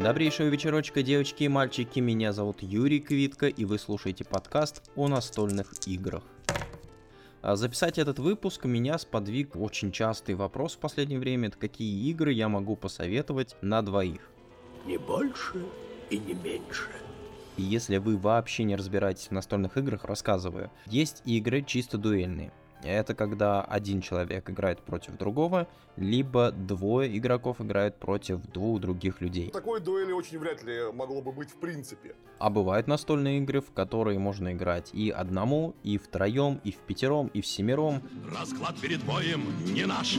Добрейшего вечерочка, девочки и мальчики. Меня зовут Юрий Квитко, и вы слушаете подкаст о настольных играх. А записать этот выпуск меня сподвиг очень частый вопрос в последнее время. Это какие игры я могу посоветовать на двоих? Не больше и не меньше. И если вы вообще не разбираетесь в настольных играх, рассказываю. Есть игры чисто дуэльные. Это когда один человек играет против другого, либо двое игроков играют против двух других людей. Такой дуэли очень вряд ли могло бы быть в принципе. А бывают настольные игры, в которые можно играть и одному, и втроем, и в пятером, и в семером. Расклад перед боем не наш,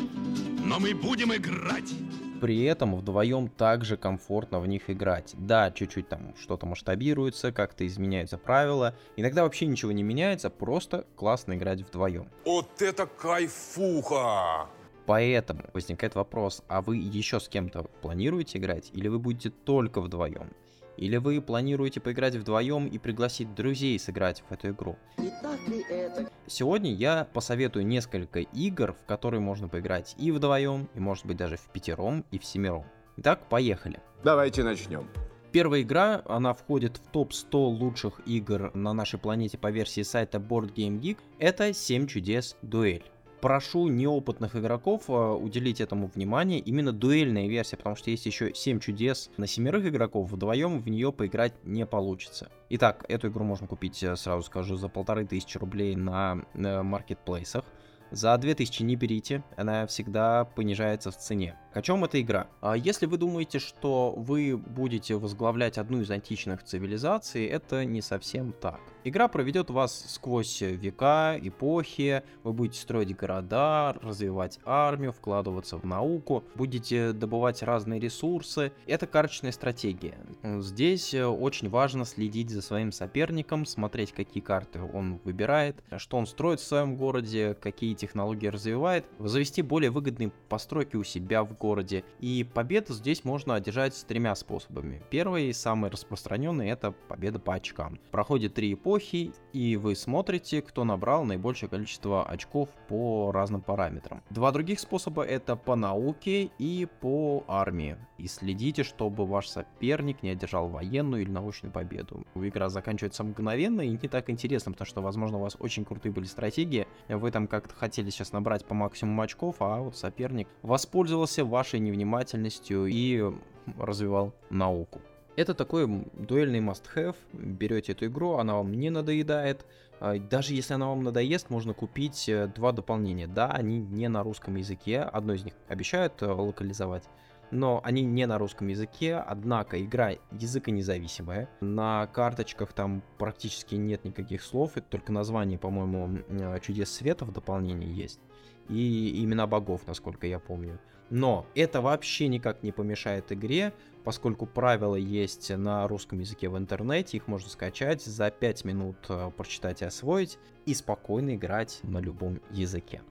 но мы будем играть. При этом вдвоем также комфортно в них играть. Да, чуть-чуть там что-то масштабируется, как-то изменяются правила. Иногда вообще ничего не меняется, просто классно играть вдвоем. Вот это кайфуха! Поэтому возникает вопрос, а вы еще с кем-то планируете играть или вы будете только вдвоем? Или вы планируете поиграть вдвоем и пригласить друзей сыграть в эту игру? Не так ли это? Сегодня я посоветую несколько игр, в которые можно поиграть и вдвоем, и может быть даже в пятером, и в семером. Итак, поехали. Давайте начнем. Первая игра, она входит в топ-100 лучших игр на нашей планете по версии сайта Board Game Geek. Это 7 чудес дуэль прошу неопытных игроков э, уделить этому внимание. Именно дуэльная версия, потому что есть еще 7 чудес на семерых игроков, вдвоем в нее поиграть не получится. Итак, эту игру можно купить, э, сразу скажу, за полторы тысячи рублей на э, маркетплейсах. За 2000 не берите, она всегда понижается в цене. О чем эта игра? А если вы думаете, что вы будете возглавлять одну из античных цивилизаций, это не совсем так. Игра проведет вас сквозь века, эпохи, вы будете строить города, развивать армию, вкладываться в науку, будете добывать разные ресурсы. Это карточная стратегия. Здесь очень важно следить за своим соперником, смотреть, какие карты он выбирает, что он строит в своем городе, какие технологии развивает, завести более выгодные постройки у себя в городе, городе. И победу здесь можно одержать тремя способами. Первый, самый распространенный, это победа по очкам. Проходит три эпохи, и вы смотрите, кто набрал наибольшее количество очков по разным параметрам. Два других способа это по науке и по армии. И следите, чтобы ваш соперник не одержал военную или научную победу. Игра заканчивается мгновенно и не так интересно, потому что, возможно, у вас очень крутые были стратегии, вы там как-то хотели сейчас набрать по максимуму очков, а вот соперник воспользовался вашей невнимательностью и развивал науку. Это такой дуэльный must-have. Берете эту игру, она вам не надоедает. А, даже если она вам надоест, можно купить э, два дополнения. Да, они не на русском языке. Одно из них обещают э, локализовать. Но они не на русском языке, однако игра языконезависимая. На карточках там практически нет никаких слов, это только название, по-моему, э, чудес света в дополнении есть. И имена богов, насколько я помню. Но это вообще никак не помешает игре, поскольку правила есть на русском языке в интернете, их можно скачать, за 5 минут э, прочитать и освоить, и спокойно играть на любом языке.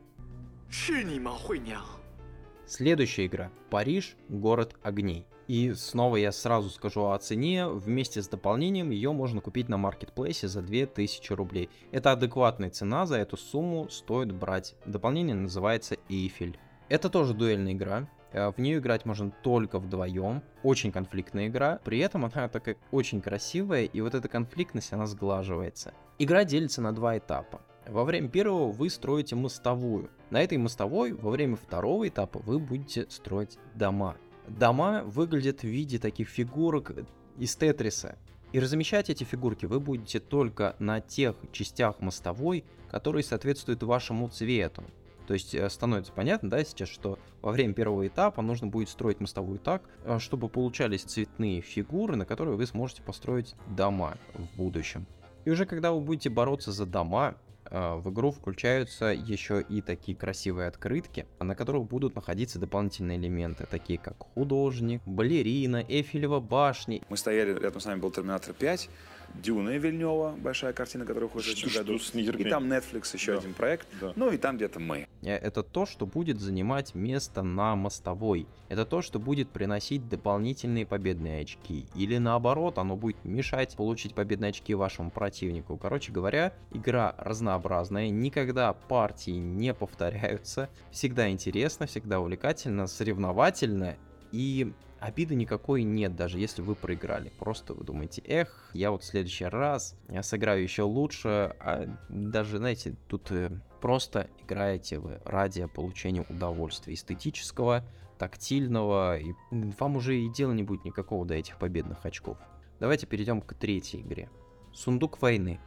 Следующая игра. Париж, город огней. И снова я сразу скажу о цене. Вместе с дополнением ее можно купить на маркетплейсе за 2000 рублей. Это адекватная цена, за эту сумму стоит брать. Дополнение называется Эйфель. Это тоже дуэльная игра. Э, в нее играть можно только вдвоем. Очень конфликтная игра. При этом она такая очень красивая, и вот эта конфликтность, она сглаживается. Игра делится на два этапа. Во время первого вы строите мостовую. На этой мостовой во время второго этапа вы будете строить дома. Дома выглядят в виде таких фигурок из Тетриса. И размещать эти фигурки вы будете только на тех частях мостовой, которые соответствуют вашему цвету. То есть э, становится понятно, да, сейчас, что во время первого этапа нужно будет строить мостовую так, э, чтобы получались цветные фигуры, на которые вы сможете построить дома в будущем. И уже когда вы будете бороться за дома, э, в игру включаются еще и такие красивые открытки, на которых будут находиться дополнительные элементы, такие как художник, балерина, Эйфелева башня. Мы стояли, рядом с нами был Терминатор 5, Дюна Вильнева, большая картина, которая выходит в этом году. И там Netflix еще да. один проект. Да. Ну и там где-то мы. Э, это то, что будет занимать место на мостовой. Это то, что будет приносить дополнительные победные очки. Или наоборот, оно будет мешать получить победные очки вашему противнику. Короче говоря, игра разнообразная, никогда партии не повторяются. Всегда интересно, всегда увлекательно, соревновательно и обиды никакой нет, даже если вы проиграли. Просто вы думаете, эх, я вот в следующий раз я сыграю еще лучше, а даже, знаете, тут э, просто играете вы ради получения удовольствия эстетического, тактильного, и вам уже и дела не будет никакого до этих победных очков. Давайте перейдем к третьей игре. Сундук войны.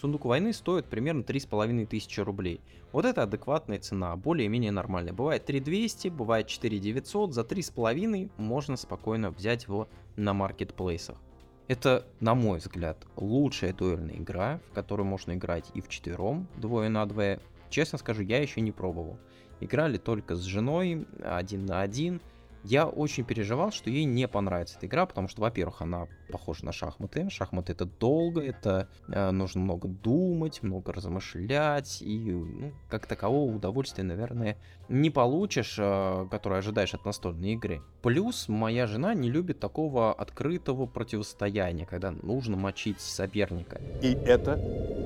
Сундук войны стоит примерно 3500 рублей. Вот это адекватная цена, более-менее нормальная. Бывает 3200, бывает 4900, за 3,5 можно спокойно взять его на маркетплейсах. Это, на мой взгляд, лучшая дуэльная игра, в которую можно играть и в четвером, двое на двое. Честно скажу, я еще не пробовал. Играли только с женой, один на один, я очень переживал, что ей не понравится эта игра, потому что, во-первых, она похожа на шахматы. Шахматы это долго, это э, нужно много думать, много размышлять, и ну, как такового удовольствия, наверное, не получишь, э, которое ожидаешь от настольной игры. Плюс моя жена не любит такого открытого противостояния, когда нужно мочить соперника. И это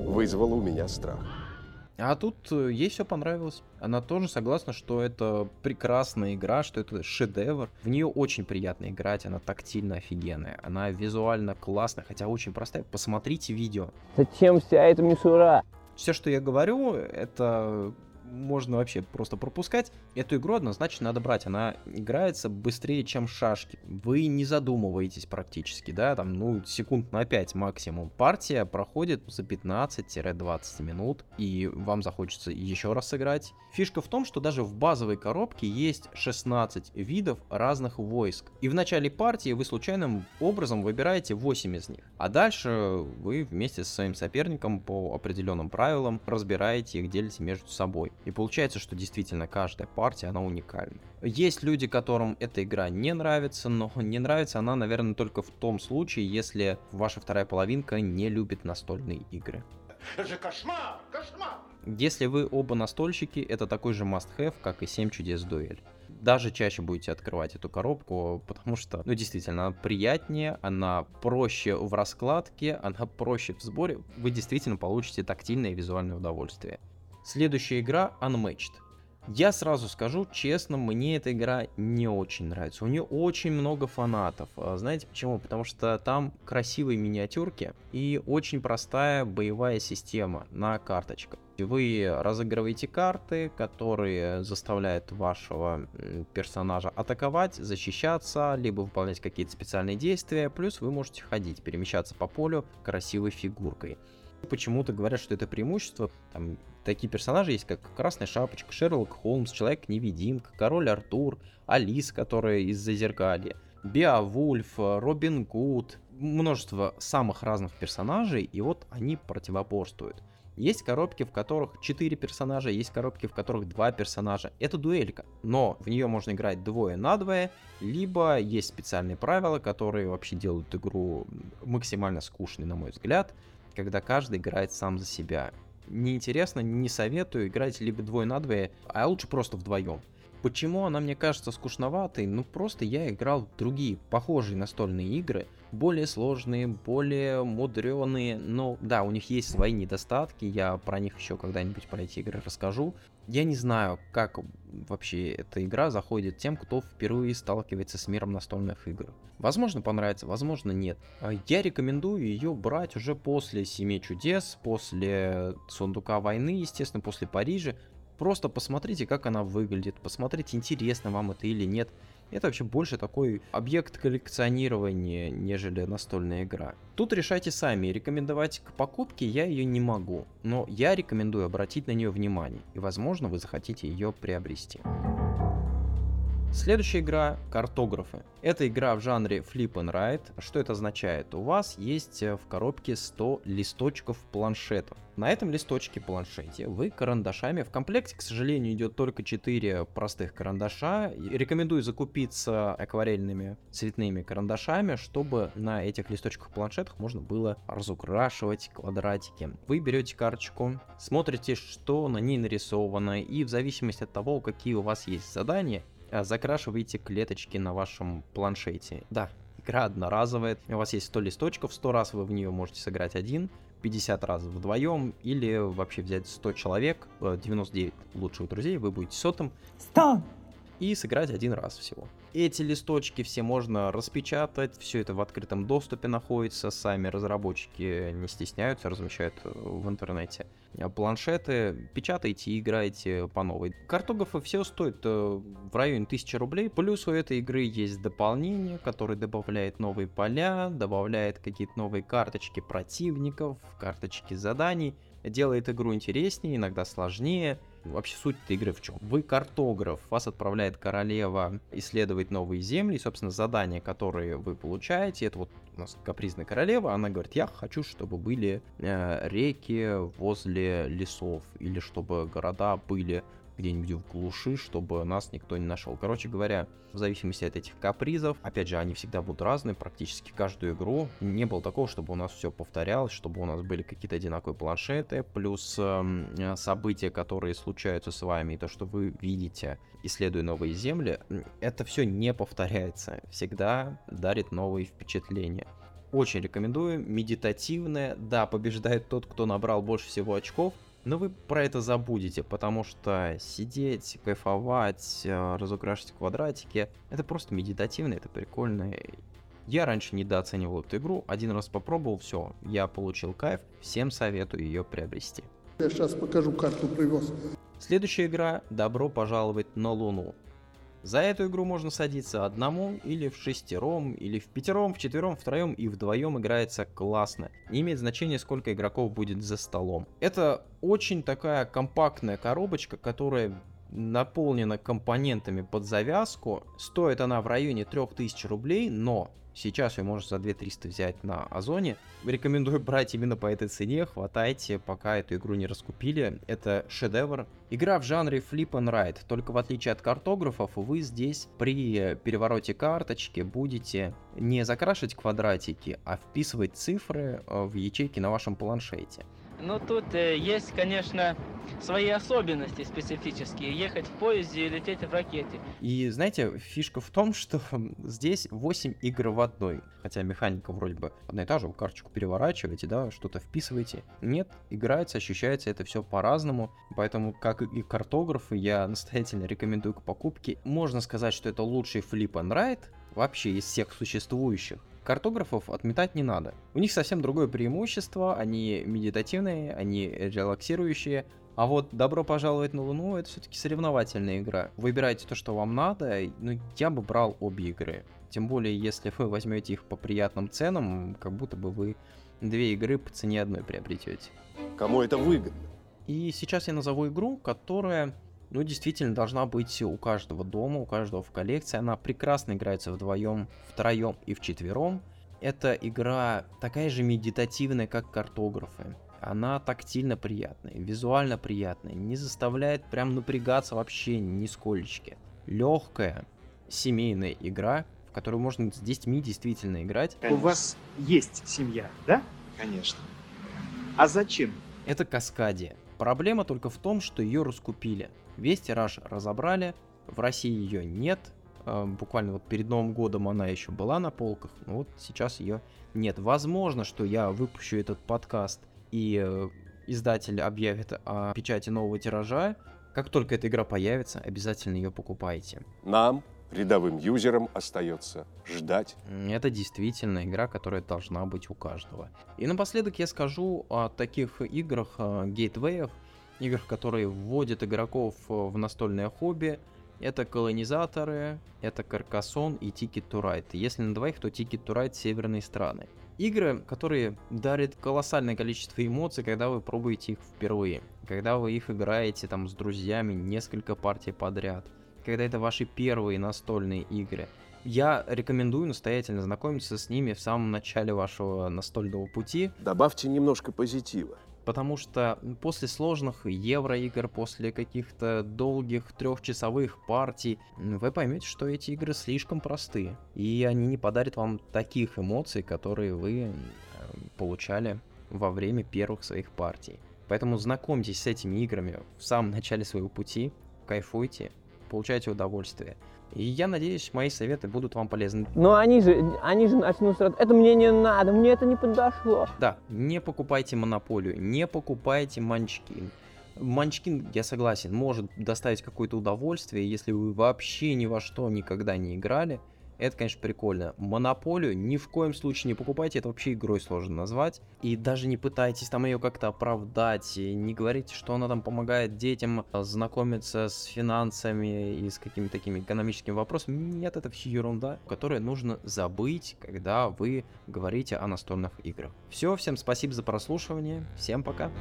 вызвало у меня страх. А тут э, ей все понравилось. Она тоже согласна, что это прекрасная игра, что это шедевр. В нее очень приятно играть, она тактильно офигенная. Она визуально классная, хотя очень простая. Посмотрите видео. Зачем вся эта мишура? Все, что я говорю, это можно вообще просто пропускать. Эту игру однозначно надо брать, она играется быстрее, чем шашки. Вы не задумываетесь практически, да, там, ну, секунд на 5 максимум. Партия проходит за 15-20 минут, и вам захочется еще раз сыграть. Фишка в том, что даже в базовой коробке есть 16 видов разных войск. И в начале партии вы случайным образом выбираете 8 из них. А дальше вы вместе со своим соперником по определенным правилам разбираете их, делите между собой. И получается, что действительно каждая партия, она уникальна. Есть люди, которым эта игра не нравится, но не нравится она, наверное, только в том случае, если ваша вторая половинка не любит настольные игры. Это же кошмар! Кошмар! Если вы оба настольщики, это такой же must-have, как и 7 чудес дуэль. Даже чаще будете открывать эту коробку, потому что, ну, действительно, она приятнее, она проще в раскладке, она проще в сборе. Вы действительно получите тактильное и визуальное удовольствие. Следующая игра Unmatched. Я сразу скажу честно, мне эта игра не очень нравится. У нее очень много фанатов. А знаете почему? Потому что там красивые миниатюрки и очень простая боевая система на карточках. Вы разыгрываете карты, которые заставляют вашего персонажа атаковать, защищаться, либо выполнять какие-то специальные действия. Плюс вы можете ходить, перемещаться по полю красивой фигуркой почему-то говорят, что это преимущество. Там такие персонажи есть, как Красная Шапочка, Шерлок Холмс, Человек-невидимка, Король Артур, Алис, которая из Зазеркалья, Беовульф, Робин Гуд, множество самых разных персонажей, и вот они противоборствуют. Есть коробки, в которых 4 персонажа, есть коробки, в которых 2 персонажа. Это дуэлька, но в нее можно играть двое на двое, либо есть специальные правила, которые вообще делают игру максимально скучной, на мой взгляд, когда каждый играет сам за себя неинтересно, не советую играть либо двое на двое, а лучше просто вдвоем. Почему она мне кажется скучноватой? Ну просто я играл в другие похожие настольные игры, более сложные, более мудреные, но да, у них есть свои недостатки, я про них еще когда-нибудь про эти игры расскажу. Я не знаю, как вообще эта игра заходит тем, кто впервые сталкивается с миром настольных игр. Возможно понравится, возможно нет. А я рекомендую ее брать уже после Семи чудес, после Сундука войны, естественно, после Парижа. Просто посмотрите, как она выглядит, посмотрите, интересно вам это или нет. Это вообще больше такой объект коллекционирования, нежели настольная игра. Тут решайте сами, рекомендовать к покупке я ее не могу, но я рекомендую обратить на нее внимание, и возможно вы захотите ее приобрести. Следующая игра — картографы. Это игра в жанре Flip and Write. Что это означает? У вас есть э, в коробке 100 листочков планшетов. На этом листочке планшете вы карандашами, в комплекте, к сожалению, идет только 4 простых карандаша. Рекомендую закупиться акварельными цветными карандашами, чтобы на этих листочках планшетах можно было разукрашивать квадратики. Вы берете карточку, смотрите, что на ней нарисовано, и в зависимости от того, какие у вас есть задания, закрашиваете клеточки на вашем планшете. Да, игра одноразовая, у вас есть 100 листочков, 100 раз вы в нее можете сыграть один, 50 раз вдвоем, или вообще взять 100 человек, 99 э, лучших друзей, вы будете сотым. 100! И сыграть один раз всего. Эти листочки все можно распечатать, все это в открытом доступе находится, сами разработчики не стесняются, размещают э, в интернете. А планшеты печатайте и играйте по новой. Картографы все стоят э, в районе 1000 рублей, плюс у этой игры есть дополнение, которое добавляет новые поля, добавляет какие-то новые карточки противников, карточки заданий, делает игру интереснее, иногда сложнее, Вообще суть этой игры в чем? Вы картограф, вас отправляет королева исследовать новые земли, и, собственно, задания, которые вы получаете, это вот у нас капризная королева, она говорит, я хочу, чтобы были э, реки возле лесов, или чтобы города были где-нибудь в глуши, чтобы нас никто не нашел. Короче говоря, в зависимости от этих капризов, опять же, они всегда будут разные, практически каждую игру. Не было такого, чтобы у нас все повторялось, чтобы у нас были какие-то одинаковые планшеты, плюс э, события, которые случаются с вами, и то, что вы видите, исследуя новые земли, это все не повторяется, всегда дарит новые впечатления. Очень рекомендую, медитативное, да, побеждает тот, кто набрал больше всего очков, но вы про это забудете, потому что сидеть, кайфовать, э, разукрашивать квадратики, это просто медитативно, это прикольно. Я раньше недооценивал эту игру, один раз попробовал, все, я получил кайф, всем советую ее приобрести. Я сейчас покажу карту привез. Следующая игра «Добро пожаловать на Луну». За эту игру можно садиться одному, или в шестером, или в пятером, в четвером, втроем и вдвоем играется классно. Не имеет значения, сколько игроков будет за столом. Это очень такая компактная коробочка, которая наполнена компонентами под завязку. Стоит она в районе 3000 рублей, но Сейчас ее можно за 2300 взять на Озоне. Рекомендую брать именно по этой цене. Хватайте, пока эту игру не раскупили. Это шедевр. Игра в жанре Flip and Ride. Только в отличие от картографов, вы здесь при перевороте карточки будете не закрашивать квадратики, а вписывать цифры э, в ячейки на вашем планшете. Ну, тут э, есть, конечно, свои особенности специфические. Ехать в поезде и лететь в ракете. И, знаете, фишка в том, что здесь 8 игр в одной. Хотя механика вроде бы одна и та же. Вы карточку переворачиваете, да, что-то вписываете. Нет, играется, ощущается это все по-разному. Поэтому, как и картографы, я настоятельно рекомендую к покупке. Можно сказать, что это лучший флип and ride вообще из всех существующих. Картографов отметать не надо. У них совсем другое преимущество, они медитативные, они релаксирующие, а вот «Добро пожаловать на Луну» — это все-таки соревновательная игра. Выбирайте то, что вам надо, ну, я бы брал обе игры. Тем более, если вы возьмете их по приятным ценам, как будто бы вы две игры по цене одной приобретете. Кому это выгодно? И сейчас я назову игру, которая ну, действительно должна быть у каждого дома, у каждого в коллекции. Она прекрасно играется вдвоем, втроем и вчетвером. Эта игра такая же медитативная, как картографы. Она тактильно приятная, визуально приятная, не заставляет прям напрягаться вообще нисколечки. Легкая, семейная игра, в которую можно с детьми действительно играть. У вас есть семья, да? Конечно. А зачем? Это Каскадия. Проблема только в том, что ее раскупили. Весь тираж разобрали, в России ее нет. Э, буквально вот перед Новым годом она еще была на полках, но вот сейчас ее нет. Возможно, что я выпущу этот подкаст и э, издатель объявит о печати нового тиража. Как только эта игра появится, обязательно ее покупайте. Нам, рядовым юзерам, остается ждать. Это действительно игра, которая должна быть у каждого. И напоследок я скажу о таких играх, э, гейтвеях, игр, которые вводят игроков э, в настольное хобби. Это колонизаторы, это Каркасон и Ticket to Ride. Если на двоих, то Ticket to Ride северные страны. Игры, которые дарят колоссальное количество эмоций, когда вы пробуете их впервые. Когда вы их играете там с друзьями несколько партий подряд. Когда это ваши первые настольные игры. Я рекомендую настоятельно знакомиться с ними в самом начале вашего настольного пути. Добавьте немножко позитива. Потому что после сложных евроигр, после каких-то долгих трехчасовых партий, вы поймете, что эти игры слишком простые. И они не подарят вам таких эмоций, которые вы получали во время первых своих партий. Поэтому знакомьтесь с этими играми в самом начале своего пути, кайфуйте, получайте удовольствие. И я надеюсь, мои советы будут вам полезны. Но они же, они же начнут сразу, это мне не надо, мне это не подошло. Да, не покупайте монополию, не покупайте манчки. Манчкин, я согласен, может доставить какое-то удовольствие, если вы вообще ни во что никогда не играли. Это, конечно, прикольно. Монополию ни в коем случае не покупайте, это вообще игрой сложно назвать. И даже не пытайтесь там ее как-то оправдать, и не говорите, что она там помогает детям знакомиться с финансами и с какими-то такими экономическими вопросами. Нет, это все ерунда, которую нужно забыть, когда вы говорите о настольных играх. Все, всем спасибо за прослушивание, всем пока.